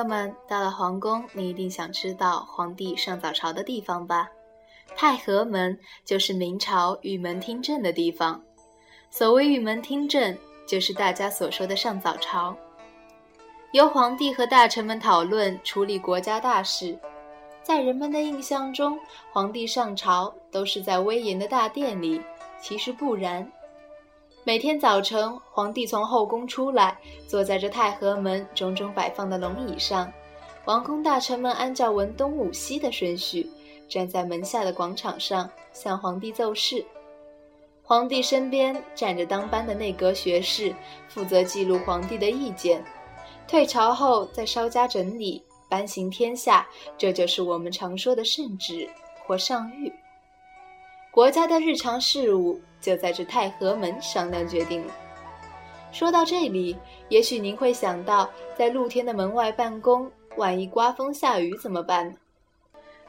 友们，到了皇宫，你一定想知道皇帝上早朝的地方吧？太和门就是明朝玉门听政的地方。所谓玉门听政，就是大家所说的上早朝，由皇帝和大臣们讨论处理国家大事。在人们的印象中，皇帝上朝都是在威严的大殿里，其实不然。每天早晨，皇帝从后宫出来，坐在这太和门种种摆放的龙椅上，王公大臣们按照文东武西的顺序，站在门下的广场上向皇帝奏事。皇帝身边站着当班的内阁学士，负责记录皇帝的意见，退朝后再稍加整理，颁行天下。这就是我们常说的圣旨或上谕。国家的日常事务。就在这太和门商量决定了。说到这里，也许您会想到，在露天的门外办公，万一刮风下雨怎么办呢？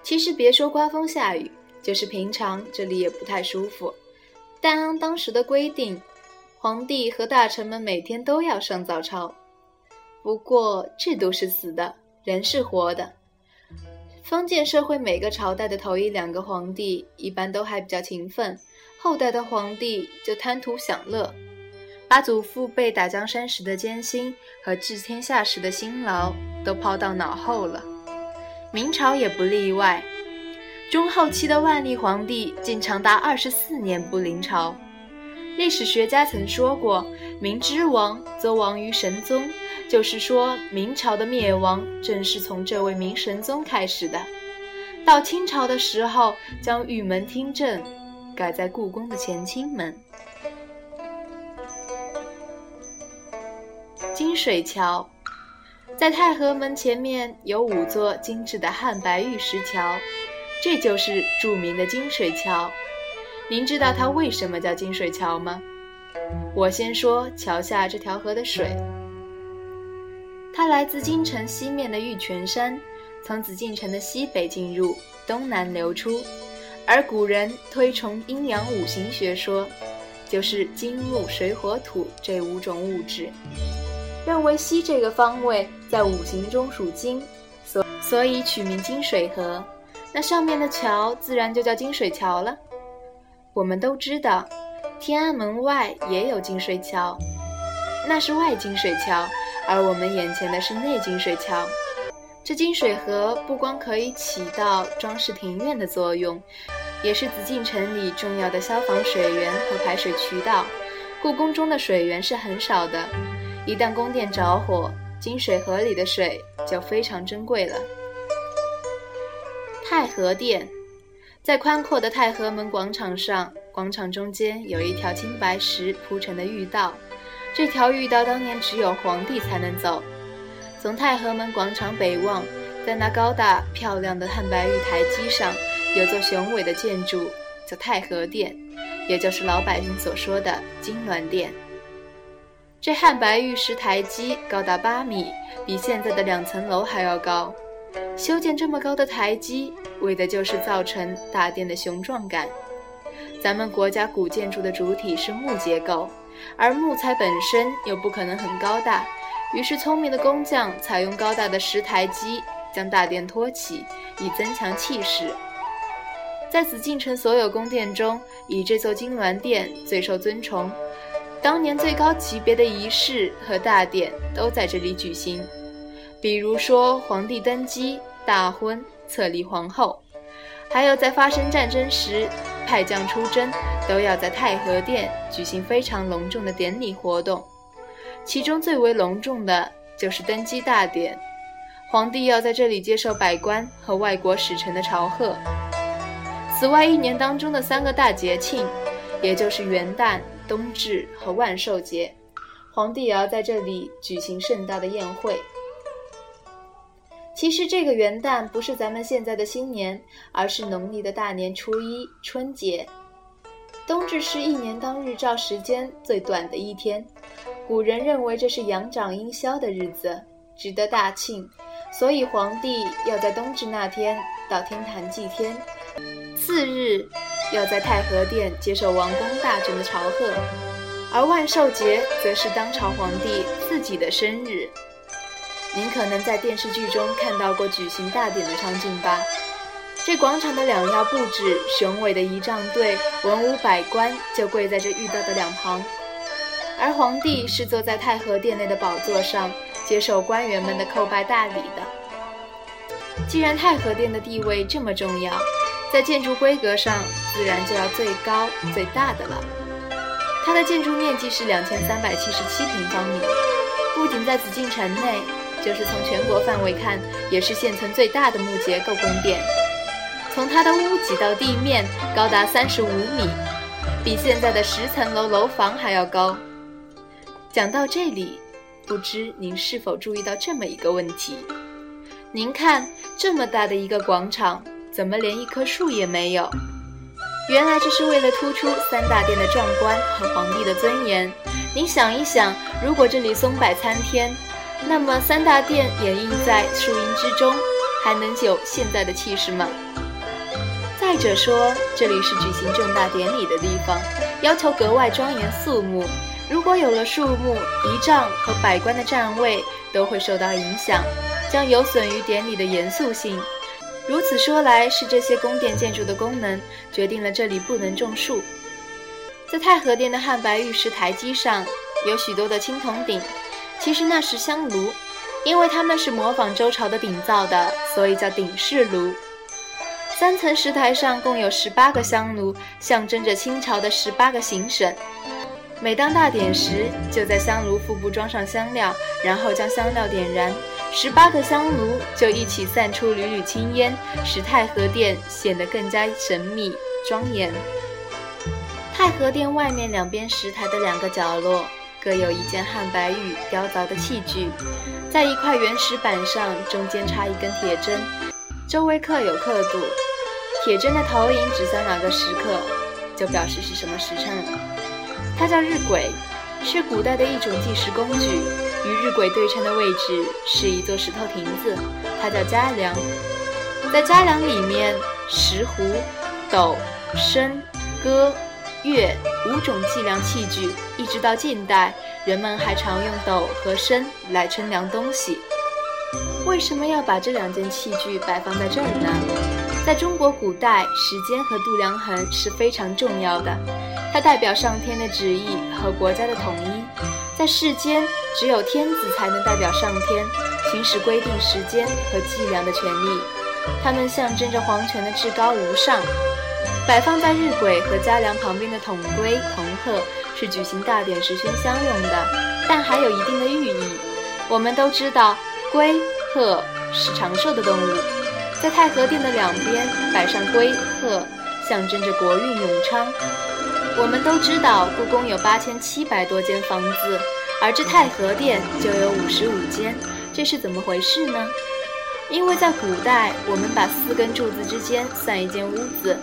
其实别说刮风下雨，就是平常这里也不太舒服。但按当时的规定，皇帝和大臣们每天都要上早朝。不过制度是死的，人是活的。封建社会每个朝代的头一两个皇帝，一般都还比较勤奋。后代的皇帝就贪图享乐，把祖父辈打江山时的艰辛和治天下时的辛劳都抛到脑后了。明朝也不例外，中后期的万历皇帝竟长达二十四年不临朝。历史学家曾说过：“明之亡，则亡于神宗。”就是说明朝的灭亡正是从这位明神宗开始的。到清朝的时候，将玉门听政。改在故宫的乾清门。金水桥，在太和门前面有五座精致的汉白玉石桥，这就是著名的金水桥。您知道它为什么叫金水桥吗？我先说桥下这条河的水，它来自京城西面的玉泉山，从紫禁城的西北进入，东南流出。而古人推崇阴阳五行学说，就是金木水火土这五种物质，认为西这个方位在五行中属金，所所以取名金水河。那上面的桥自然就叫金水桥了。我们都知道，天安门外也有金水桥，那是外金水桥，而我们眼前的是内金水桥。这金水河不光可以起到装饰庭院的作用，也是紫禁城里重要的消防水源和排水渠道。故宫中的水源是很少的，一旦宫殿着火，金水河里的水就非常珍贵了。太和殿，在宽阔的太和门广场上，广场中间有一条青白石铺成的御道，这条御道当年只有皇帝才能走。从太和门广场北望，在那高大漂亮的汉白玉台基上，有座雄伟的建筑，叫太和殿，也就是老百姓所说的金銮殿。这汉白玉石台基高达八米，比现在的两层楼还要高。修建这么高的台基，为的就是造成大殿的雄壮感。咱们国家古建筑的主体是木结构，而木材本身又不可能很高大。于是，聪明的工匠采用高大的石台基，将大殿托起，以增强气势。在紫禁城所有宫殿中，以这座金銮殿最受尊崇。当年最高级别的仪式和大典都在这里举行，比如说皇帝登基、大婚、册立皇后，还有在发生战争时派将出征，都要在太和殿举行非常隆重的典礼活动。其中最为隆重的就是登基大典，皇帝要在这里接受百官和外国使臣的朝贺。此外，一年当中的三个大节庆，也就是元旦、冬至和万寿节，皇帝也要在这里举行盛大的宴会。其实，这个元旦不是咱们现在的新年，而是农历的大年初一春节。冬至是一年当日照时间最短的一天。古人认为这是阳长阴消的日子，值得大庆，所以皇帝要在冬至那天到天坛祭天，次日要在太和殿接受王公大臣的朝贺，而万寿节则是当朝皇帝自己的生日。您可能在电视剧中看到过举行大典的场景吧？这广场的两腰布置，雄伟的仪仗队、文武百官就跪在这御道的两旁，而皇帝是坐在太和殿内的宝座上，接受官员们的叩拜大礼的。既然太和殿的地位这么重要，在建筑规格上自然就要最高最大的了。它的建筑面积是两千三百七十七平方米，不仅在紫禁城内，就是从全国范围看，也是现存最大的木结构宫殿。从它的屋脊到地面高达三十五米，比现在的十层楼楼房还要高。讲到这里，不知您是否注意到这么一个问题？您看，这么大的一个广场，怎么连一棵树也没有？原来这是为了突出三大殿的壮观和皇帝的尊严。您想一想，如果这里松柏参天，那么三大殿掩映在树荫之中，还能有现在的气势吗？再者说，这里是举行重大典礼的地方，要求格外庄严肃穆。如果有了树木、仪仗和百官的站位都会受到影响，将有损于典礼的严肃性。如此说来，是这些宫殿建筑的功能决定了这里不能种树。在太和殿的汉白玉石台基上有许多的青铜鼎，其实那是香炉，因为它们是模仿周朝的鼎造的，所以叫鼎式炉。三层石台上共有十八个香炉，象征着清朝的十八个行省。每当大典时，就在香炉腹部装上香料，然后将香料点燃。十八个香炉就一起散出缕缕青烟，使太和殿显得更加神秘庄严。太和殿外面两边石台的两个角落各有一件汉白玉雕凿的器具，在一块原石板上，中间插一根铁针，周围刻有刻度。铁针的投影指向哪个时刻，就表示是什么时辰。它叫日晷，是古代的一种计时工具。与日晷对称的位置是一座石头亭子，它叫嘉梁。在嘉梁里面，石斛、斗、升、戈、乐五种计量器具，一直到近代，人们还常用斗和升来称量东西。为什么要把这两件器具摆放在这儿呢？在中国古代，时间和度量衡是非常重要的，它代表上天的旨意和国家的统一。在世间，只有天子才能代表上天，行使规定时间和计量的权利。它们象征着皇权的至高无上。摆放在日晷和嘉梁旁边的铜龟、铜鹤是举行大典时宣香用的，但还有一定的寓意。我们都知道，龟、鹤是长寿的动物，在太和殿的两边摆上龟、鹤，象征着国运永昌。我们都知道，故宫有八千七百多间房子，而这太和殿就有五十五间，这是怎么回事呢？因为在古代，我们把四根柱子之间算一间屋子，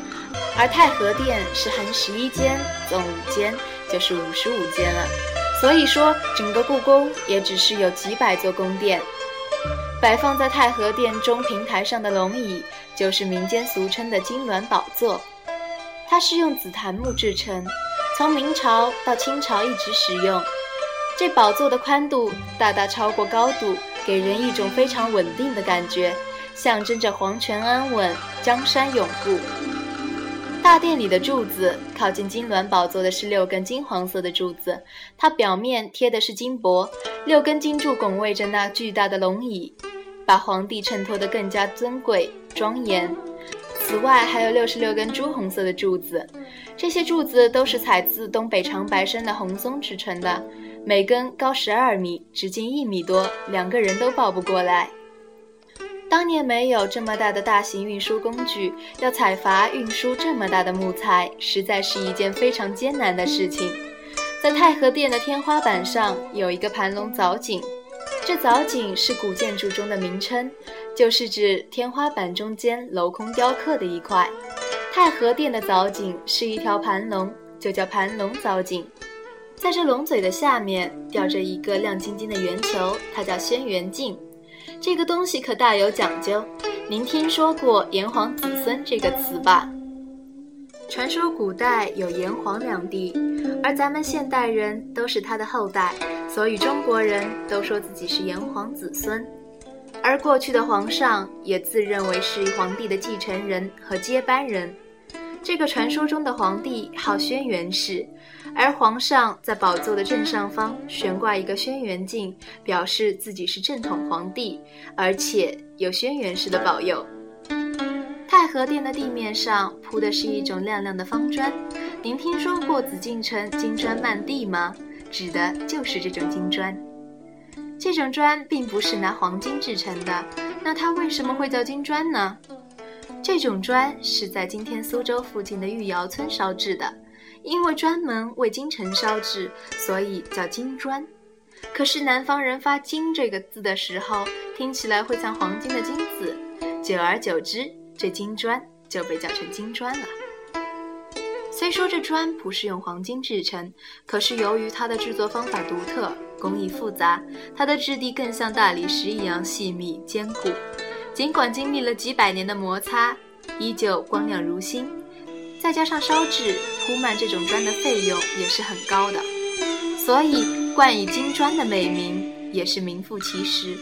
而太和殿是含十一间，总五间，就是五十五间了。所以说，整个故宫也只是有几百座宫殿。摆放在太和殿中平台上的龙椅，就是民间俗称的金銮宝座。它是用紫檀木制成，从明朝到清朝一直使用。这宝座的宽度大大超过高度，给人一种非常稳定的感觉，象征着皇权安稳、江山永固。大殿里的柱子，靠近金銮宝座的是六根金黄色的柱子，它表面贴的是金箔，六根金柱拱卫着那巨大的龙椅，把皇帝衬托得更加尊贵庄严。此外，还有六十六根朱红色的柱子，这些柱子都是采自东北长白山的红松制成的，每根高十二米，直径一米多，两个人都抱不过来。当年没有这么大的大型运输工具，要采伐运输这么大的木材，实在是一件非常艰难的事情。在太和殿的天花板上有一个盘龙藻井，这藻井是古建筑中的名称。就是指天花板中间镂空雕刻的一块。太和殿的藻井是一条盘龙，就叫盘龙藻井。在这龙嘴的下面吊着一个亮晶晶的圆球，它叫轩辕镜。这个东西可大有讲究。您听说过“炎黄子孙”这个词吧？传说古代有炎黄两帝，而咱们现代人都是他的后代，所以中国人都说自己是炎黄子孙。而过去的皇上也自认为是皇帝的继承人和接班人。这个传说中的皇帝号轩辕氏，而皇上在宝座的正上方悬挂一个轩辕镜，表示自己是正统皇帝，而且有轩辕氏的保佑。太和殿的地面上铺的是一种亮亮的方砖，您听说过紫禁城金砖漫地吗？指的就是这种金砖。这种砖并不是拿黄金制成的，那它为什么会叫金砖呢？这种砖是在今天苏州附近的御窑村烧制的，因为专门为京城烧制，所以叫金砖。可是南方人发“金”这个字的时候，听起来会像黄金的“金”字，久而久之，这金砖就被叫成金砖了。虽说这砖不是用黄金制成，可是由于它的制作方法独特，工艺复杂，它的质地更像大理石一样细密坚固。尽管经历了几百年的摩擦，依旧光亮如新。再加上烧制铺满这种砖的费用也是很高的，所以冠以金砖的美名也是名副其实。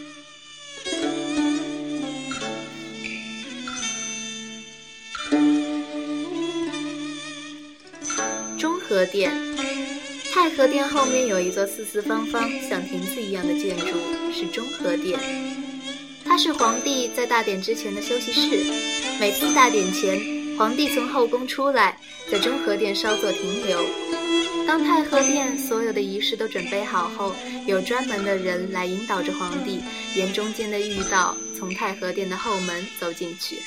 和殿，太和殿后面有一座四四方方像亭子一样的建筑，是中和殿。它是皇帝在大典之前的休息室。每次大典前，皇帝从后宫出来，在中和殿稍作停留。当太和殿所有的仪式都准备好后，有专门的人来引导着皇帝沿中间的御道，从太和殿的后门走进去。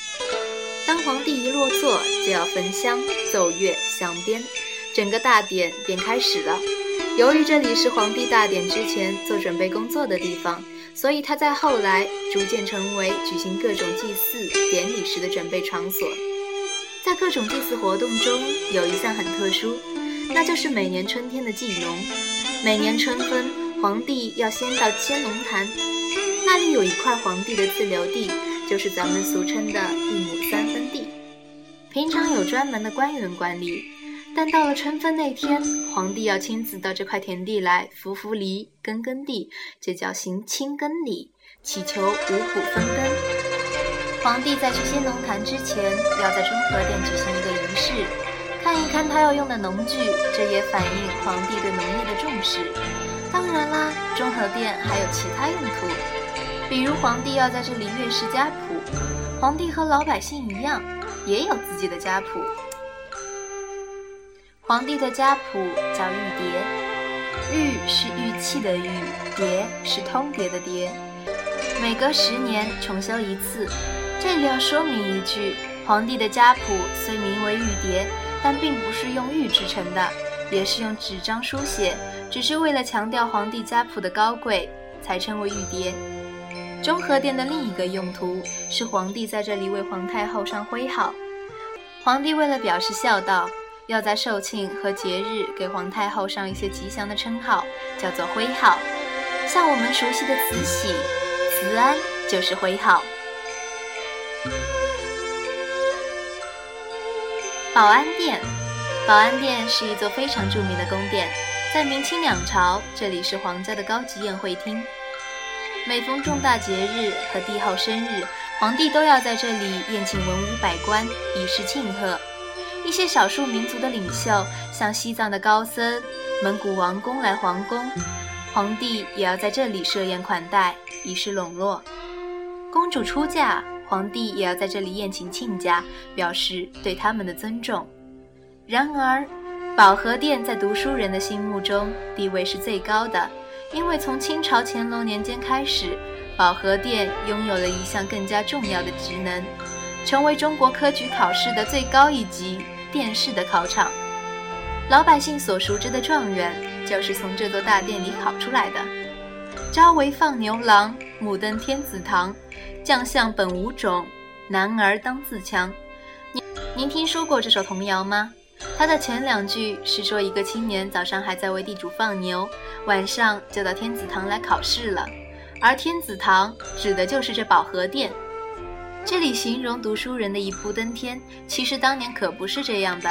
当皇帝一落座，就要焚香、奏乐、响鞭，整个大典便开始了。由于这里是皇帝大典之前做准备工作的地方。所以，他在后来逐渐成为举行各种祭祀典礼时的准备场所。在各种祭祀活动中，有一项很特殊，那就是每年春天的祭农。每年春分，皇帝要先到先农坛，那里有一块皇帝的自留地，就是咱们俗称的一亩三分地。平常有专门的官员管理。但到了春分那天，皇帝要亲自到这块田地来扶扶犁、耕耕地，这叫行亲耕礼，祈求五谷丰登。皇帝在去先农坛之前，要在中和殿举行一个仪式，看一看他要用的农具，这也反映皇帝对农业的重视。当然啦，中和殿还有其他用途，比如皇帝要在这里阅视家谱。皇帝和老百姓一样，也有自己的家谱。皇帝的家谱叫玉牒，玉是玉器的玉，牒是通牒的牒。每隔十年重修一次。这里要说明一句：皇帝的家谱虽名为玉牒，但并不是用玉制成的，也是用纸张书写，只是为了强调皇帝家谱的高贵，才称为玉牒。中和殿的另一个用途是皇帝在这里为皇太后上徽号。皇帝为了表示孝道。要在寿庆和节日给皇太后上一些吉祥的称号，叫做徽号。像我们熟悉的慈禧、慈安就是徽号。保安殿，保安殿是一座非常著名的宫殿，在明清两朝，这里是皇家的高级宴会厅。每逢重大节日和帝后生日，皇帝都要在这里宴请文武百官，以示庆贺。一些少数民族的领袖，像西藏的高僧、蒙古王公来皇宫，皇帝也要在这里设宴款待，以示笼络。公主出嫁，皇帝也要在这里宴请亲家，表示对他们的尊重。然而，保和殿在读书人的心目中地位是最高的，因为从清朝乾隆年间开始，保和殿拥有了一项更加重要的职能，成为中国科举考试的最高一级。殿试的考场，老百姓所熟知的状元，就是从这座大殿里考出来的。朝为放牛郎，暮登天子堂。将相本无种，男儿当自强。您您听说过这首童谣吗？它的前两句是说一个青年早上还在为地主放牛，晚上就到天子堂来考试了。而天子堂指的就是这保和殿。这里形容读书人的一步登天，其实当年可不是这样的。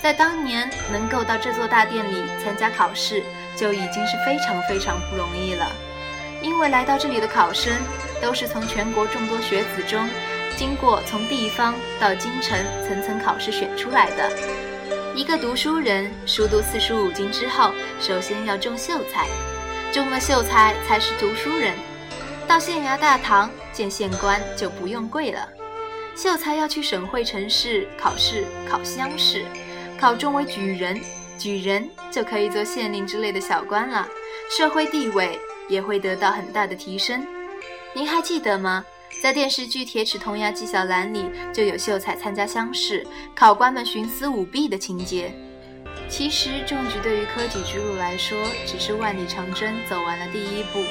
在当年，能够到这座大殿里参加考试，就已经是非常非常不容易了。因为来到这里的考生都是从全国众多学子中，经过从地方到京城层层考试选出来的。一个读书人熟读四书五经之后，首先要中秀才，中了秀才才是读书人。到县衙大堂见县官就不用跪了。秀才要去省会城市考试，考乡试，考中为举人，举人就可以做县令之类的小官了，社会地位也会得到很大的提升。您还记得吗？在电视剧《铁齿铜牙纪晓岚》里就有秀才参加乡试，考官们徇私舞弊的情节。其实中举对于科举之路来说，只是万里长征走完了第一步，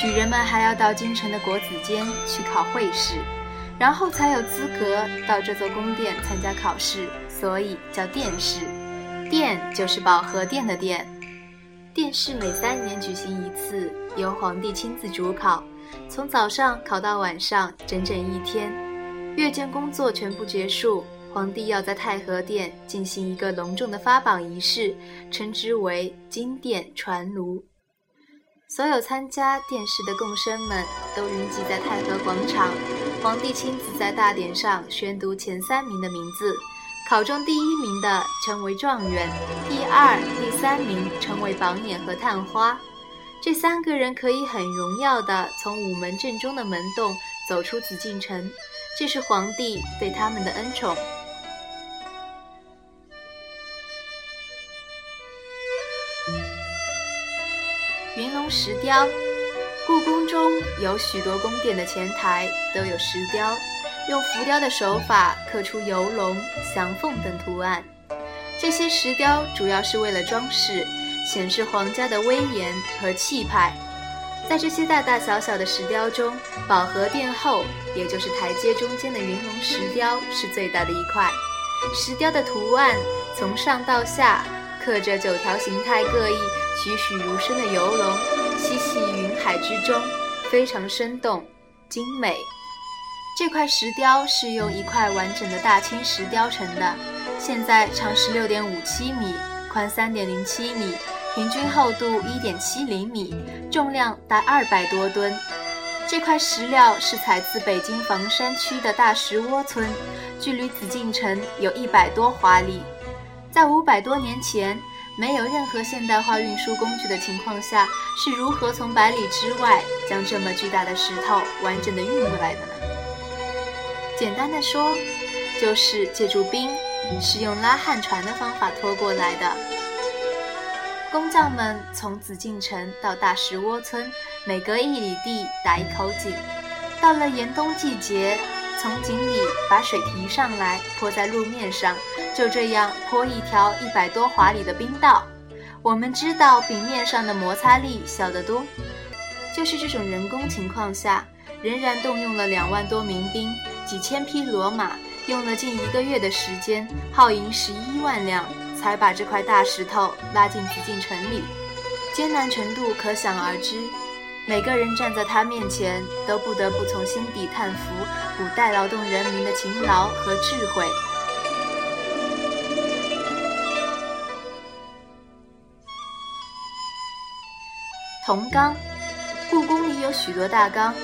举人们还要到京城的国子监去考会试。然后才有资格到这座宫殿参加考试，所以叫殿试。殿就是保和殿的殿。殿试每三年举行一次，由皇帝亲自主考，从早上考到晚上，整整一天。阅卷工作全部结束，皇帝要在太和殿进行一个隆重的发榜仪式，称之为金殿传炉。所有参加殿试的贡生们都云集在太和广场。皇帝亲自在大典上宣读前三名的名字，考中第一名的称为状元，第二、第三名称为榜眼和探花。这三个人可以很荣耀地从午门正中的门洞走出紫禁城，这是皇帝对他们的恩宠。石雕。故宫中有许多宫殿的前台都有石雕，用浮雕的手法刻出游龙、祥凤等图案。这些石雕主要是为了装饰，显示皇家的威严和气派。在这些大大小小的石雕中，保和殿后，也就是台阶中间的云龙石雕是最大的一块。石雕的图案从上到下刻着九条形态各异、栩栩如生的游龙。嬉戏云海之中，非常生动精美。这块石雕是用一块完整的大青石雕成的，现在长十六点五七米，宽三点零七米，平均厚度一点七厘米，重量达二百多吨。这块石料是采自北京房山区的大石窝村，距离紫禁城有一百多华里。在五百多年前。没有任何现代化运输工具的情况下，是如何从百里之外将这么巨大的石头完整的运过来的呢？简单的说，就是借助冰，使用拉旱船的方法拖过来的。工匠们从紫禁城到大石窝村，每隔一里地打一口井，到了严冬季节。从井里把水提上来，泼在路面上，就这样泼一条一百多华里的冰道。我们知道冰面上的摩擦力小得多，就是这种人工情况下，仍然动用了两万多民兵、几千匹骡马，用了近一个月的时间，耗银十一万两，才把这块大石头拉进紫禁城里，艰难程度可想而知。每个人站在他面前，都不得不从心底叹服古代劳动人民的勤劳和智慧。铜缸，故宫里有许多大缸，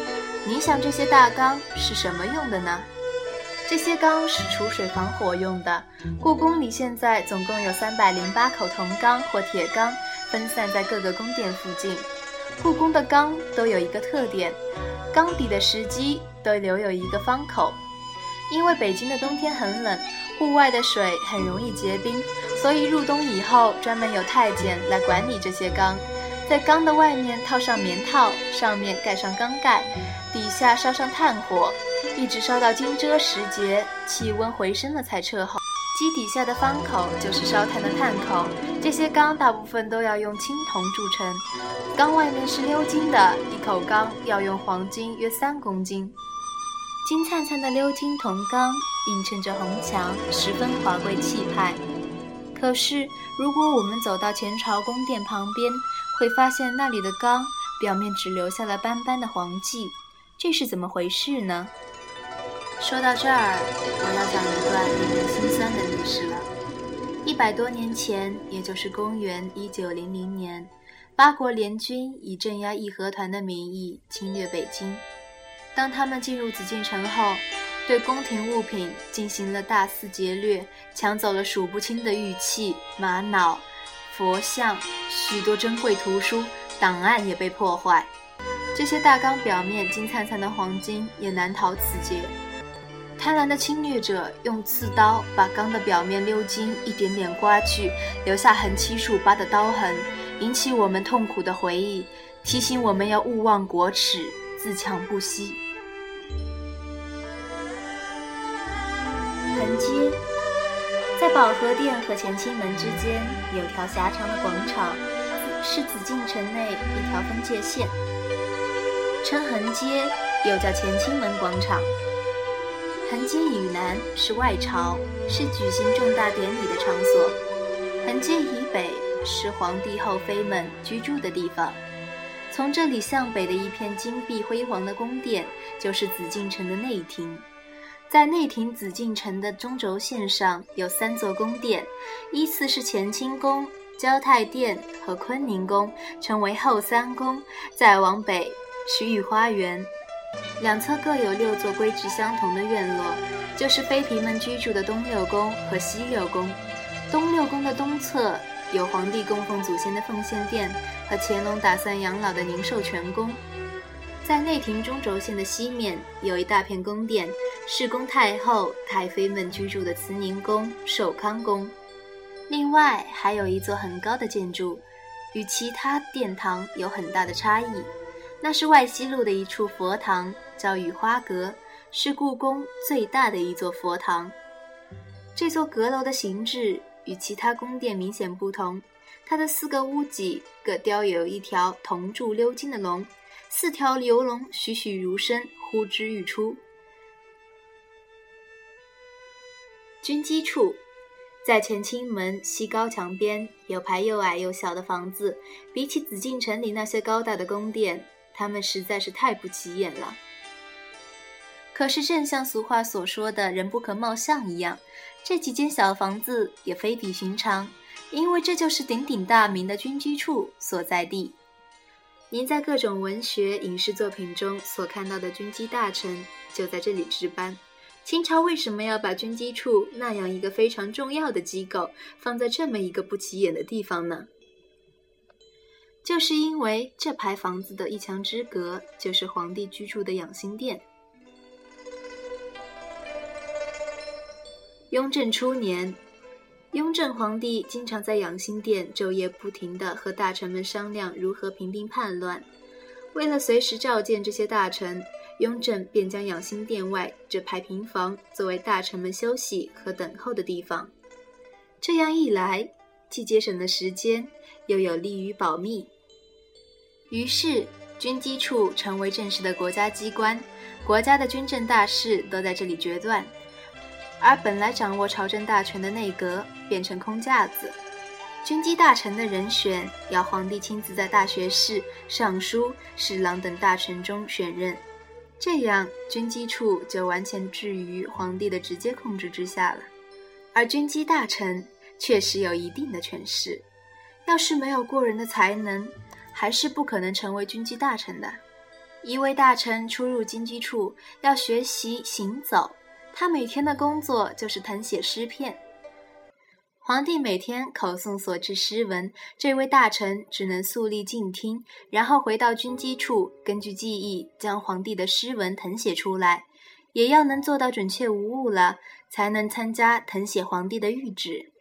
你想这些大缸是什么用的呢？这些缸是储水防火用的。故宫里现在总共有三百零八口铜缸或铁缸，分散在各个宫殿附近。故宫的缸都有一个特点，缸底的石基都留有一个方口。因为北京的冬天很冷，户外的水很容易结冰，所以入冬以后，专门有太监来管理这些缸。在缸的外面套上棉套，上面盖上缸盖，底下烧上炭火，一直烧到惊蛰时节，气温回升了才撤后。基底下的方口就是烧炭的炭口，这些缸大部分都要用青铜铸成。缸外面是鎏金的，一口缸要用黄金约三公斤。金灿灿的鎏金铜缸映衬着红墙，十分华贵气派。可是，如果我们走到前朝宫殿旁边，会发现那里的缸表面只留下了斑斑的黄迹，这是怎么回事呢？说到这儿，我要讲一段令人心酸的历史了。一百多年前，也就是公元一九零零年，八国联军以镇压义和团的名义侵略北京。当他们进入紫禁城后，对宫廷物品进行了大肆劫掠，抢走了数不清的玉器、玛瑙、佛像，许多珍贵图书、档案也被破坏。这些大缸表面金灿灿的黄金也难逃此劫。贪婪的侵略者用刺刀把缸的表面鎏金一点点刮去，留下横七竖八的刀痕，引起我们痛苦的回忆，提醒我们要勿忘国耻，自强不息。横街，在保和殿和乾清门之间有条狭长的广场，是紫禁城内一条分界线，称横街，又叫乾清门广场。横街以南是外朝，是举行重大典礼的场所；横街以北是皇帝后妃们居住的地方。从这里向北的一片金碧辉煌的宫殿，就是紫禁城的内廷。在内廷紫禁城的中轴线上有三座宫殿，依次是乾清宫、交泰殿和坤宁宫，称为后三宫。再往北是御花园，两侧各有六座规制相同的院落，就是妃嫔们居住的东六宫和西六宫。东六宫的东侧有皇帝供奉祖先的奉献殿和乾隆打算养老的宁寿全宫。在内廷中轴线的西面有一大片宫殿，是供太后、太妃们居住的慈宁宫、寿康宫。另外还有一座很高的建筑，与其他殿堂有很大的差异，那是外西路的一处佛堂，叫雨花阁，是故宫最大的一座佛堂。这座阁楼的形制与其他宫殿明显不同，它的四个屋脊各雕有一条铜铸鎏金的龙。四条流龙栩栩如生，呼之欲出。军机处在乾清门西高墙边，有排又矮又小的房子。比起紫禁城里那些高大的宫殿，他们实在是太不起眼了。可是，正像俗话所说的“人不可貌相”一样，这几间小房子也非比寻常，因为这就是鼎鼎大名的军机处所在地。您在各种文学、影视作品中所看到的军机大臣就在这里值班。清朝为什么要把军机处那样一个非常重要的机构放在这么一个不起眼的地方呢？就是因为这排房子的一墙之隔就是皇帝居住的养心殿。雍正初年。雍正皇帝经常在养心殿昼夜不停地和大臣们商量如何平定叛乱。为了随时召见这些大臣，雍正便将养心殿外这排平房作为大臣们休息和等候的地方。这样一来，既节省了时间，又有利于保密。于是，军机处成为正式的国家机关，国家的军政大事都在这里决断。而本来掌握朝政大权的内阁变成空架子，军机大臣的人选要皇帝亲自在大学士、尚书、侍郎等大臣中选任，这样军机处就完全置于皇帝的直接控制之下了。而军机大臣确实有一定的权势，要是没有过人的才能，还是不可能成为军机大臣的。一位大臣出入军机处要学习行走。他每天的工作就是誊写诗篇。皇帝每天口诵所致诗文，这位大臣只能肃立静听，然后回到军机处，根据记忆将皇帝的诗文誊写出来，也要能做到准确无误了，才能参加誊写皇帝的谕旨。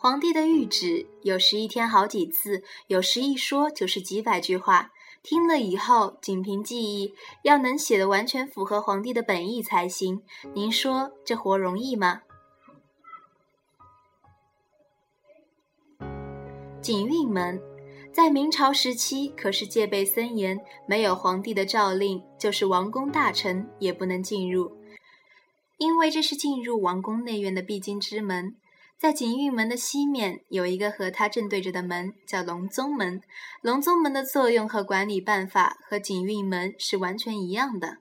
皇帝的谕旨有时一天好几次，有时一说就是几百句话。听了以后，仅凭记忆，要能写的完全符合皇帝的本意才行。您说这活容易吗？景运门在明朝时期可是戒备森严，没有皇帝的诏令，就是王公大臣也不能进入，因为这是进入王宫内院的必经之门。在景运门的西面有一个和它正对着的门，叫隆宗门。隆宗门的作用和管理办法和景运门是完全一样的。